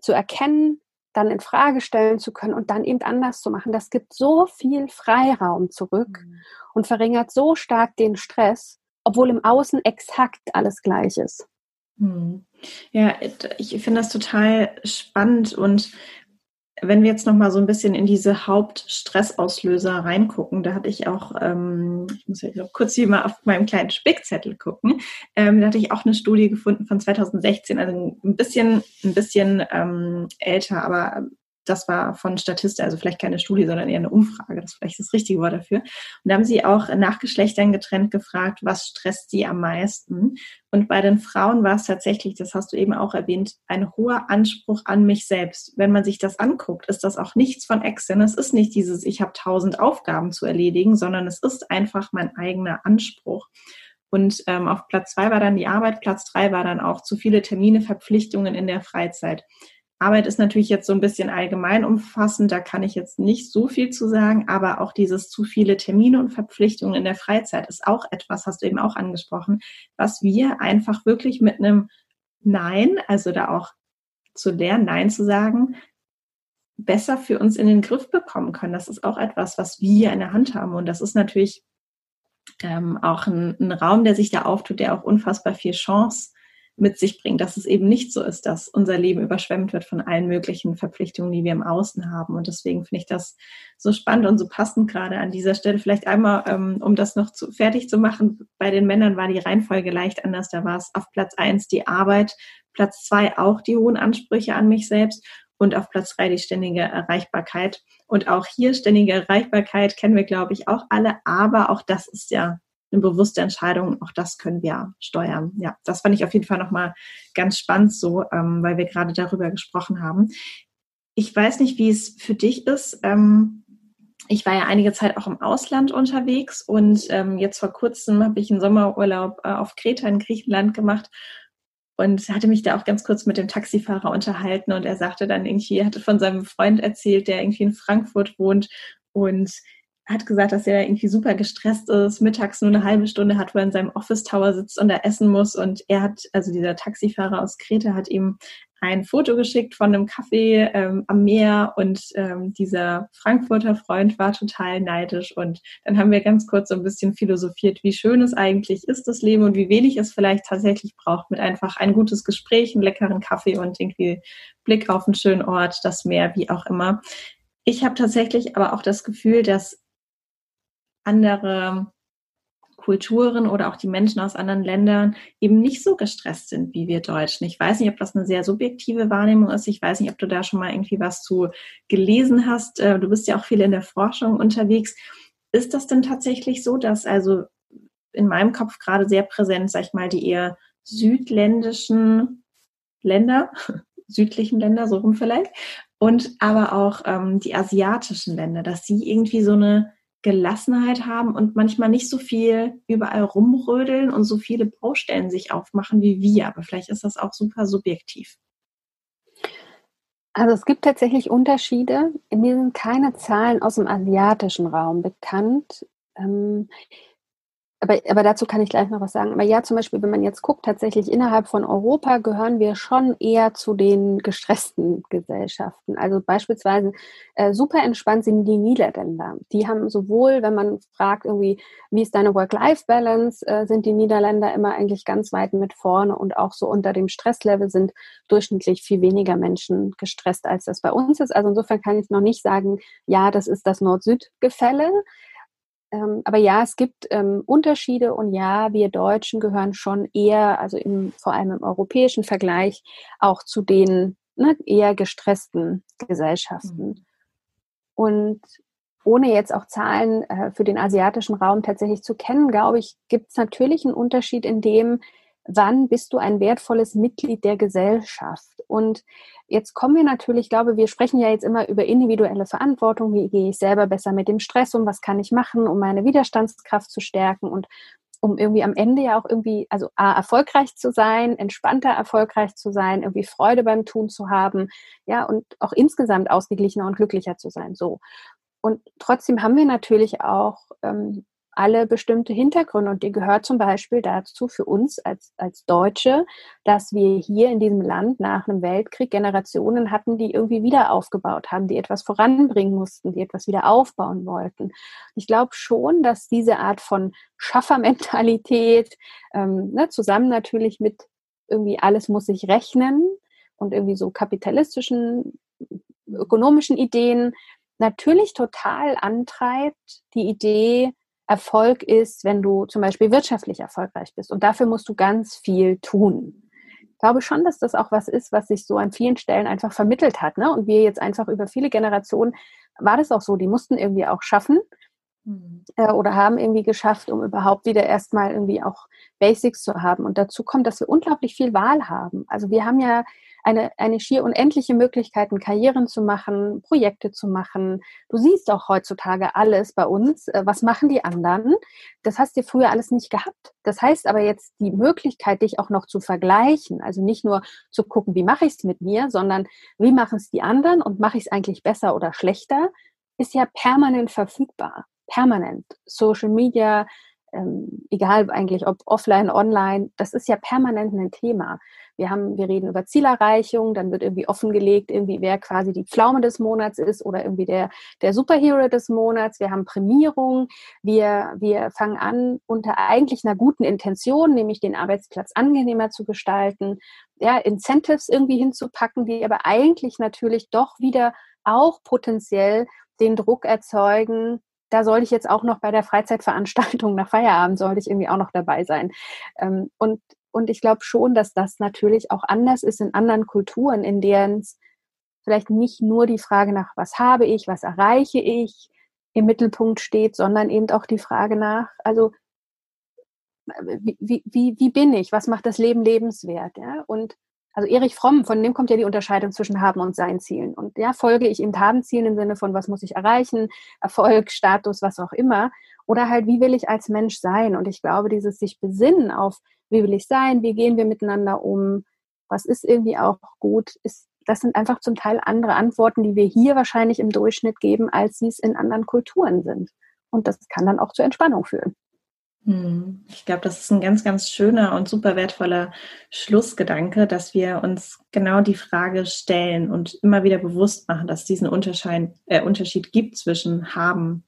zu erkennen, dann in Frage stellen zu können und dann eben anders zu machen. Das gibt so viel Freiraum zurück mhm. und verringert so stark den Stress, obwohl im Außen exakt alles gleich ist. Mhm. Ja, ich finde das total spannend und wenn wir jetzt noch mal so ein bisschen in diese Hauptstressauslöser reingucken, da hatte ich auch, ähm, ich muss ja kurz hier mal auf meinem kleinen Spickzettel gucken, ähm, da hatte ich auch eine Studie gefunden von 2016, also ein bisschen, ein bisschen ähm, älter, aber das war von Statista, also vielleicht keine Studie, sondern eher eine Umfrage, das ist vielleicht das richtige Wort dafür. Und da haben sie auch nach Geschlechtern getrennt gefragt, was stresst sie am meisten? Und bei den Frauen war es tatsächlich, das hast du eben auch erwähnt, ein hoher Anspruch an mich selbst. Wenn man sich das anguckt, ist das auch nichts von extern. Es ist nicht dieses, ich habe tausend Aufgaben zu erledigen, sondern es ist einfach mein eigener Anspruch. Und ähm, auf Platz zwei war dann die Arbeit, Platz drei war dann auch zu viele Termine, Verpflichtungen in der Freizeit. Arbeit ist natürlich jetzt so ein bisschen allgemein umfassend, da kann ich jetzt nicht so viel zu sagen, aber auch dieses zu viele Termine und Verpflichtungen in der Freizeit ist auch etwas, hast du eben auch angesprochen, was wir einfach wirklich mit einem Nein, also da auch zu lernen, Nein zu sagen, besser für uns in den Griff bekommen können. Das ist auch etwas, was wir in der Hand haben. Und das ist natürlich ähm, auch ein, ein Raum, der sich da auftut, der auch unfassbar viel Chance mit sich bringt, dass es eben nicht so ist, dass unser Leben überschwemmt wird von allen möglichen Verpflichtungen, die wir im Außen haben. Und deswegen finde ich das so spannend und so passend gerade an dieser Stelle. Vielleicht einmal, ähm, um das noch zu, fertig zu machen, bei den Männern war die Reihenfolge leicht anders. Da war es auf Platz eins die Arbeit, Platz zwei auch die hohen Ansprüche an mich selbst und auf Platz drei die ständige Erreichbarkeit. Und auch hier ständige Erreichbarkeit kennen wir, glaube ich, auch alle. Aber auch das ist ja eine bewusste Entscheidung. Auch das können wir steuern. Ja, das fand ich auf jeden Fall nochmal ganz spannend so, ähm, weil wir gerade darüber gesprochen haben. Ich weiß nicht, wie es für dich ist. Ähm, ich war ja einige Zeit auch im Ausland unterwegs und ähm, jetzt vor kurzem habe ich einen Sommerurlaub äh, auf Kreta in Griechenland gemacht und hatte mich da auch ganz kurz mit dem Taxifahrer unterhalten und er sagte dann irgendwie, er hatte von seinem Freund erzählt, der irgendwie in Frankfurt wohnt und hat gesagt, dass er irgendwie super gestresst ist, mittags nur eine halbe Stunde hat, wo er in seinem Office Tower sitzt und da essen muss. Und er hat, also dieser Taxifahrer aus Kreta hat ihm ein Foto geschickt von einem Café ähm, am Meer und ähm, dieser Frankfurter Freund war total neidisch. Und dann haben wir ganz kurz so ein bisschen philosophiert, wie schön es eigentlich ist, das Leben und wie wenig es vielleicht tatsächlich braucht mit einfach ein gutes Gespräch, einen leckeren Kaffee und irgendwie Blick auf einen schönen Ort, das Meer, wie auch immer. Ich habe tatsächlich aber auch das Gefühl, dass andere Kulturen oder auch die Menschen aus anderen Ländern eben nicht so gestresst sind wie wir Deutschen. Ich weiß nicht, ob das eine sehr subjektive Wahrnehmung ist. Ich weiß nicht, ob du da schon mal irgendwie was zu gelesen hast. Äh, du bist ja auch viel in der Forschung unterwegs. Ist das denn tatsächlich so, dass also in meinem Kopf gerade sehr präsent, sag ich mal, die eher südländischen Länder, südlichen Länder, so rum vielleicht, und aber auch ähm, die asiatischen Länder, dass sie irgendwie so eine Gelassenheit haben und manchmal nicht so viel überall rumrödeln und so viele Baustellen sich aufmachen wie wir. Aber vielleicht ist das auch super subjektiv. Also es gibt tatsächlich Unterschiede. Mir sind keine Zahlen aus dem asiatischen Raum bekannt. Ähm, aber, aber dazu kann ich gleich noch was sagen. Aber ja, zum Beispiel, wenn man jetzt guckt, tatsächlich innerhalb von Europa gehören wir schon eher zu den gestressten Gesellschaften. Also beispielsweise äh, super entspannt sind die Niederländer. Die haben sowohl, wenn man fragt, irgendwie, wie ist deine Work-Life-Balance, äh, sind die Niederländer immer eigentlich ganz weit mit vorne und auch so unter dem Stresslevel sind durchschnittlich viel weniger Menschen gestresst, als das bei uns ist. Also insofern kann ich noch nicht sagen, ja, das ist das Nord-Süd-Gefälle. Ähm, aber ja, es gibt ähm, Unterschiede und ja, wir Deutschen gehören schon eher, also im, vor allem im europäischen Vergleich, auch zu den ne, eher gestressten Gesellschaften. Mhm. Und ohne jetzt auch Zahlen äh, für den asiatischen Raum tatsächlich zu kennen, glaube ich, gibt es natürlich einen Unterschied in dem, wann bist du ein wertvolles Mitglied der Gesellschaft? Und jetzt kommen wir natürlich, ich glaube, wir sprechen ja jetzt immer über individuelle Verantwortung. Wie gehe ich selber besser mit dem Stress um? Was kann ich machen, um meine Widerstandskraft zu stärken und um irgendwie am Ende ja auch irgendwie, also A, erfolgreich zu sein, entspannter erfolgreich zu sein, irgendwie Freude beim Tun zu haben, ja, und auch insgesamt ausgeglichener und glücklicher zu sein, so. Und trotzdem haben wir natürlich auch ähm, alle bestimmte Hintergründe. Und die gehört zum Beispiel dazu für uns als, als Deutsche, dass wir hier in diesem Land nach einem Weltkrieg Generationen hatten, die irgendwie wieder aufgebaut haben, die etwas voranbringen mussten, die etwas wieder aufbauen wollten. Ich glaube schon, dass diese Art von Schaffermentalität, ähm, ne, zusammen natürlich mit irgendwie alles muss sich rechnen und irgendwie so kapitalistischen, ökonomischen Ideen, natürlich total antreibt, die Idee, Erfolg ist, wenn du zum Beispiel wirtschaftlich erfolgreich bist. Und dafür musst du ganz viel tun. glaube schon, dass das auch was ist, was sich so an vielen Stellen einfach vermittelt hat. Ne? Und wir jetzt einfach über viele Generationen war das auch so, die mussten irgendwie auch schaffen mhm. äh, oder haben irgendwie geschafft, um überhaupt wieder erstmal irgendwie auch Basics zu haben. Und dazu kommt, dass wir unglaublich viel Wahl haben. Also wir haben ja eine, eine schier unendliche Möglichkeiten, Karrieren zu machen, Projekte zu machen. Du siehst auch heutzutage alles bei uns. Äh, was machen die anderen? Das hast du früher alles nicht gehabt. Das heißt aber jetzt die Möglichkeit, dich auch noch zu vergleichen. Also nicht nur zu gucken, wie mache ich es mit mir, sondern wie machen es die anderen und mache ich es eigentlich besser oder schlechter, ist ja permanent verfügbar. Permanent. Social Media, ähm, egal eigentlich ob offline, online, das ist ja permanent ein Thema. Wir haben, wir reden über Zielerreichung, dann wird irgendwie offengelegt, irgendwie wer quasi die Pflaume des Monats ist oder irgendwie der, der Superhero des Monats. Wir haben Prämierung. Wir, wir fangen an, unter eigentlich einer guten Intention, nämlich den Arbeitsplatz angenehmer zu gestalten, ja, Incentives irgendwie hinzupacken, die aber eigentlich natürlich doch wieder auch potenziell den Druck erzeugen, da soll ich jetzt auch noch bei der Freizeitveranstaltung nach Feierabend, soll ich irgendwie auch noch dabei sein. Ähm, und, und ich glaube schon, dass das natürlich auch anders ist in anderen Kulturen, in deren es vielleicht nicht nur die Frage nach, was habe ich, was erreiche ich, im Mittelpunkt steht, sondern eben auch die Frage nach, also wie, wie, wie bin ich, was macht das Leben lebenswert, ja? Und also Erich Fromm, von dem kommt ja die Unterscheidung zwischen Haben und Sein Zielen. Und ja, folge ich eben Haben Zielen im Sinne von, was muss ich erreichen, Erfolg, Status, was auch immer. Oder halt, wie will ich als Mensch sein? Und ich glaube, dieses sich besinnen auf, wie will ich sein, wie gehen wir miteinander um, was ist irgendwie auch gut, ist, das sind einfach zum Teil andere Antworten, die wir hier wahrscheinlich im Durchschnitt geben, als sie es in anderen Kulturen sind. Und das kann dann auch zur Entspannung führen. Hm. Ich glaube, das ist ein ganz, ganz schöner und super wertvoller Schlussgedanke, dass wir uns genau die Frage stellen und immer wieder bewusst machen, dass es diesen Unterschied, äh, Unterschied gibt zwischen haben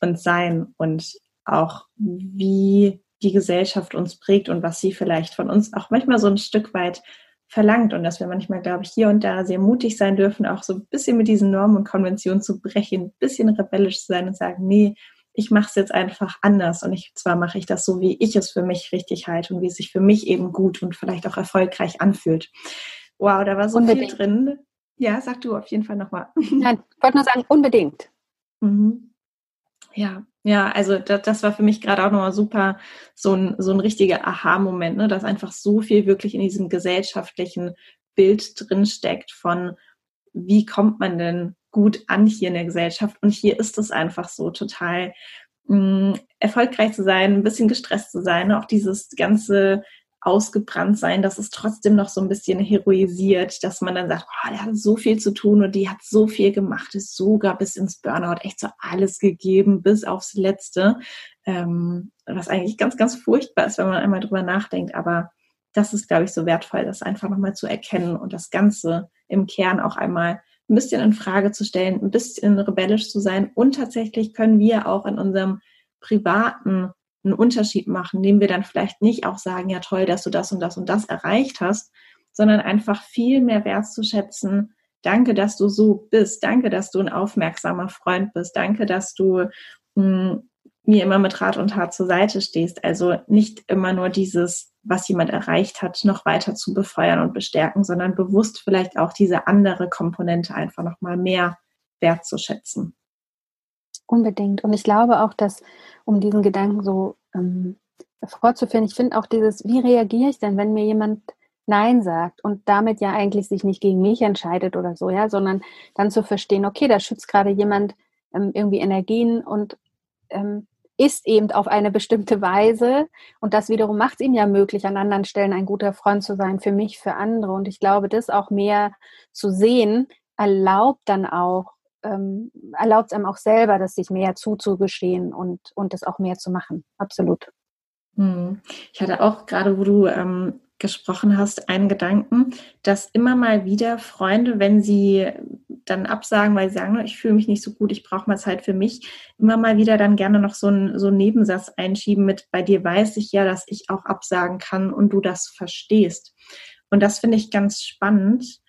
und sein und auch wie die Gesellschaft uns prägt und was sie vielleicht von uns auch manchmal so ein Stück weit verlangt und dass wir manchmal, glaube ich, hier und da sehr mutig sein dürfen, auch so ein bisschen mit diesen Normen und Konventionen zu brechen, ein bisschen rebellisch zu sein und sagen, nee, ich mache es jetzt einfach anders und ich zwar mache ich das so, wie ich es für mich richtig halte und wie es sich für mich eben gut und vielleicht auch erfolgreich anfühlt. Wow, da war so unbedingt. viel drin. Ja, sag du auf jeden Fall nochmal. Nein, ich wollte nur sagen, unbedingt. Mhm. Ja, ja, also das, das war für mich gerade auch nochmal super, so ein, so ein richtiger Aha-Moment, ne, dass einfach so viel wirklich in diesem gesellschaftlichen Bild drin steckt von, wie kommt man denn gut an hier in der Gesellschaft. Und hier ist es einfach so total mh, mm, erfolgreich zu sein, ein bisschen gestresst zu sein, auch dieses ganze ausgebrannt sein, dass es trotzdem noch so ein bisschen heroisiert, dass man dann sagt, oh, der hat so viel zu tun und die hat so viel gemacht, ist sogar bis ins Burnout echt so alles gegeben, bis aufs Letzte, ähm, was eigentlich ganz, ganz furchtbar ist, wenn man einmal drüber nachdenkt, aber das ist, glaube ich, so wertvoll, das einfach nochmal zu erkennen und das Ganze im Kern auch einmal ein bisschen in Frage zu stellen, ein bisschen rebellisch zu sein. Und tatsächlich können wir auch in unserem privaten einen Unterschied machen, indem wir dann vielleicht nicht auch sagen, ja toll, dass du das und das und das erreicht hast, sondern einfach viel mehr wertzuschätzen. Danke, dass du so bist. Danke, dass du ein aufmerksamer Freund bist. Danke, dass du mh, hm, mir immer mit Rat und Tat zur Seite stehst. Also nicht immer nur dieses, was jemand erreicht hat, noch weiter zu befeuern und bestärken, sondern bewusst vielleicht auch diese andere Komponente einfach noch mal mehr wertzuschätzen. Unbedingt. Und ich glaube auch, dass, um diesen Gedanken so ähm, vorzuführen, ich finde auch dieses, wie reagiere ich denn, wenn mir jemand Nein sagt und damit ja eigentlich sich nicht gegen mich entscheidet oder so, ja, sondern dann zu verstehen, okay, da schützt gerade jemand ähm, irgendwie Energien und ähm, ist eben auf eine bestimmte Weise und das wiederum macht es ihm ja möglich, an anderen Stellen ein guter Freund zu sein, für mich, für andere. Und ich glaube, das auch mehr zu sehen, erlaubt dann auch, ähm, erlaubt es einem auch selber, das sich mehr zuzugestehen und, und das auch mehr zu machen. Absolut. Hm. Ich hatte auch gerade, wo du ähm, gesprochen hast, einen Gedanken, dass immer mal wieder Freunde, wenn sie dann absagen, weil sie sagen, ich fühle mich nicht so gut, ich brauche mal Zeit für mich, immer mal wieder dann gerne noch so einen, so einen Nebensatz einschieben mit, bei dir weiß ich ja, dass ich auch absagen kann und du das verstehst. Und das finde ich ganz spannend,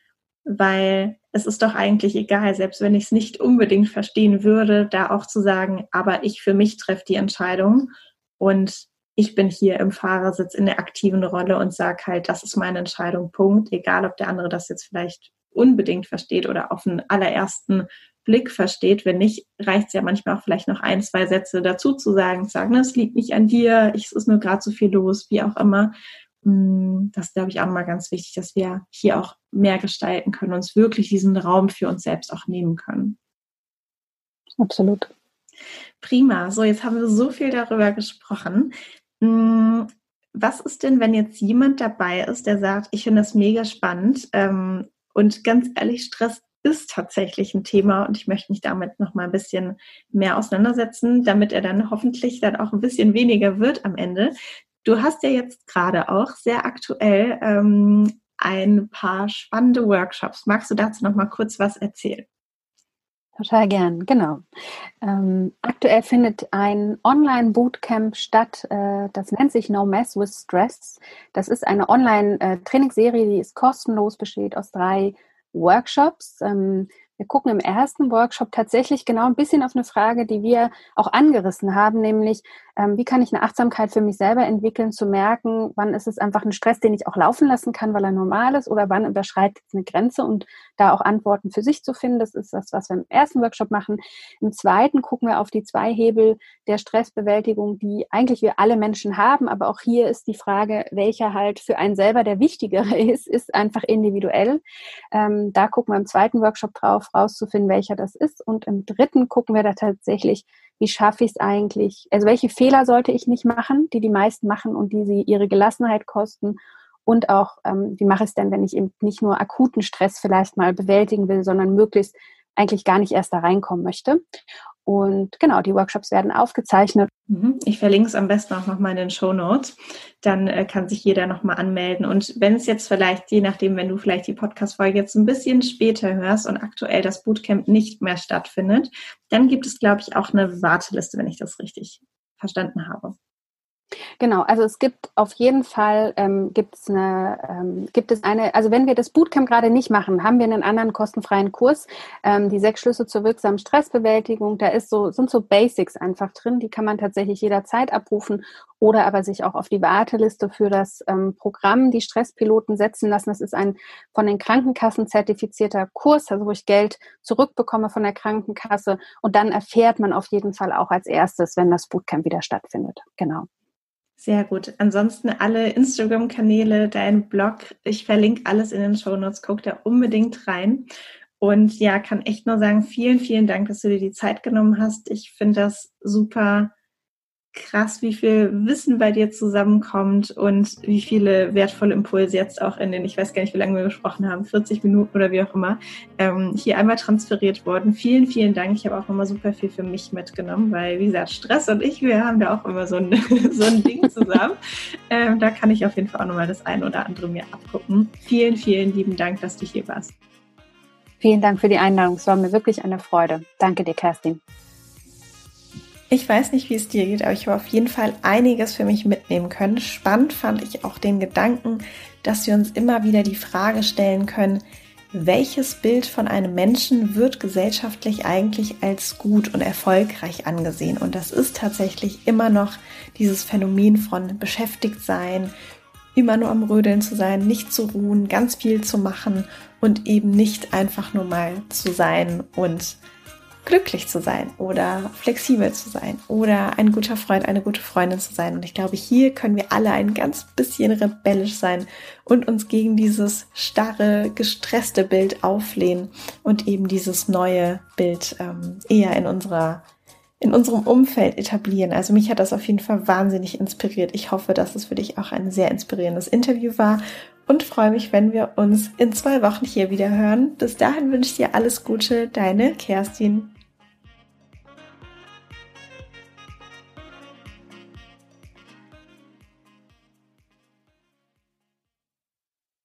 weil es ist doch eigentlich egal, selbst wenn ich es nicht unbedingt verstehen würde, da auch zu sagen, aber ich für mich treffe die Entscheidung und ich bin hier im Fahrersitz in der aktiven Rolle und sage halt, das ist meine Entscheidung, Punkt. Egal, ob der andere das jetzt vielleicht unbedingt versteht oder auf den allerersten Blick versteht. Wenn nicht, reicht es ja manchmal auch vielleicht noch ein, zwei Sätze dazu zu sagen, sagen, es liegt nicht an dir, es ist nur gerade so viel los, wie auch immer. Mm, das glaube ich auch mal ganz wichtig, dass wir hier auch mehr gestalten können, uns wirklich diesen Raum für uns selbst auch nehmen können. Absolut. Prima. So, jetzt haben wir so viel darüber gesprochen. Mm, was ist denn, wenn jetzt jemand dabei ist, der sagt, ich finde das mega spannend ähm, und ganz ehrlich, Stress ist tatsächlich ein Thema und ich möchte mich damit noch mal ein bisschen mehr auseinandersetzen, damit er dann hoffentlich dann auch ein bisschen weniger wird am Ende. Du hast ja jetzt gerade auch sehr aktuell ähm, ein paar spannende Workshops. Magst du dazu noch mal kurz was erzählen? Total gern, genau. Ähm, aktuell findet ein Online-Bootcamp statt, äh, das nennt sich No Mess with Stress. Das ist eine Online-Trainingsserie, die ist kostenlos, besteht aus drei Workshops. Ähm, wir gucken im ersten Workshop tatsächlich genau ein bisschen auf eine Frage, die wir auch angerissen haben, nämlich ähm, wie kann ich eine Achtsamkeit für mich selber entwickeln, zu merken, wann ist es einfach ein Stress, den ich auch laufen lassen kann, weil er normal ist, oder wann überschreitet es eine Grenze und da auch Antworten für sich zu finden. Das ist das, was wir im ersten Workshop machen. Im zweiten gucken wir auf die zwei Hebel der Stressbewältigung, die eigentlich wir alle Menschen haben, aber auch hier ist die Frage, welcher halt für einen selber der wichtigere ist, ist einfach individuell. Ähm, da gucken wir im zweiten Workshop drauf, rauszufinden, welcher das ist. Und im dritten gucken wir da tatsächlich, wie schaffe ich es eigentlich, also welche Fehler sollte ich nicht machen, die die meisten machen und die sie ihre Gelassenheit kosten und auch, ähm, wie mache ich es denn, wenn ich eben nicht nur akuten Stress vielleicht mal bewältigen will, sondern möglichst eigentlich gar nicht erst da reinkommen möchte. Und genau, die Workshops werden aufgezeichnet. Mhm. Ich verlinke es am besten auch nochmal in den Show Notes. Dann äh, kann sich jeder nochmal anmelden. Und wenn es jetzt vielleicht, je nachdem, wenn du vielleicht die Podcast-Folge jetzt ein bisschen später hörst und aktuell das Bootcamp nicht mehr stattfindet, dann gibt es, glaube ich, auch eine Warteliste, wenn ich das richtig verstanden habe. Genau, also es gibt auf jeden Fall ähm, gibt's eine, ähm, gibt es eine, also wenn wir das Bootcamp gerade nicht machen, haben wir einen anderen kostenfreien Kurs, ähm, die sechs Schlüsse zur wirksamen Stressbewältigung. Da ist so sind so Basics einfach drin, die kann man tatsächlich jederzeit abrufen oder aber sich auch auf die Warteliste für das ähm, Programm die Stresspiloten setzen lassen. Das ist ein von den Krankenkassen zertifizierter Kurs, also wo ich Geld zurückbekomme von der Krankenkasse und dann erfährt man auf jeden Fall auch als erstes, wenn das Bootcamp wieder stattfindet. Genau. Sehr gut. Ansonsten alle Instagram-Kanäle, dein Blog, ich verlinke alles in den Show Notes. Guck da unbedingt rein. Und ja, kann echt nur sagen, vielen, vielen Dank, dass du dir die Zeit genommen hast. Ich finde das super krass, wie viel Wissen bei dir zusammenkommt und wie viele wertvolle Impulse jetzt auch in den, ich weiß gar nicht, wie lange wir gesprochen haben, 40 Minuten oder wie auch immer, ähm, hier einmal transferiert worden. Vielen, vielen Dank. Ich habe auch nochmal super viel für mich mitgenommen, weil, wie gesagt, Stress und ich, wir haben da auch immer so ein, so ein Ding zusammen. Ähm, da kann ich auf jeden Fall auch nochmal das eine oder andere mir abgucken. Vielen, vielen lieben Dank, dass du hier warst. Vielen Dank für die Einladung. Es war mir wirklich eine Freude. Danke dir, Kerstin. Ich weiß nicht, wie es dir geht, aber ich habe auf jeden Fall einiges für mich mitnehmen können. Spannend fand ich auch den Gedanken, dass wir uns immer wieder die Frage stellen können, welches Bild von einem Menschen wird gesellschaftlich eigentlich als gut und erfolgreich angesehen? Und das ist tatsächlich immer noch dieses Phänomen von beschäftigt sein, immer nur am Rödeln zu sein, nicht zu ruhen, ganz viel zu machen und eben nicht einfach nur mal zu sein und glücklich zu sein oder flexibel zu sein oder ein guter Freund, eine gute Freundin zu sein. Und ich glaube, hier können wir alle ein ganz bisschen rebellisch sein und uns gegen dieses starre, gestresste Bild auflehnen und eben dieses neue Bild ähm, eher in unserer in unserem Umfeld etablieren. Also mich hat das auf jeden Fall wahnsinnig inspiriert. Ich hoffe, dass es für dich auch ein sehr inspirierendes Interview war und freue mich, wenn wir uns in zwei Wochen hier wieder hören. Bis dahin wünsche ich dir alles Gute, deine Kerstin.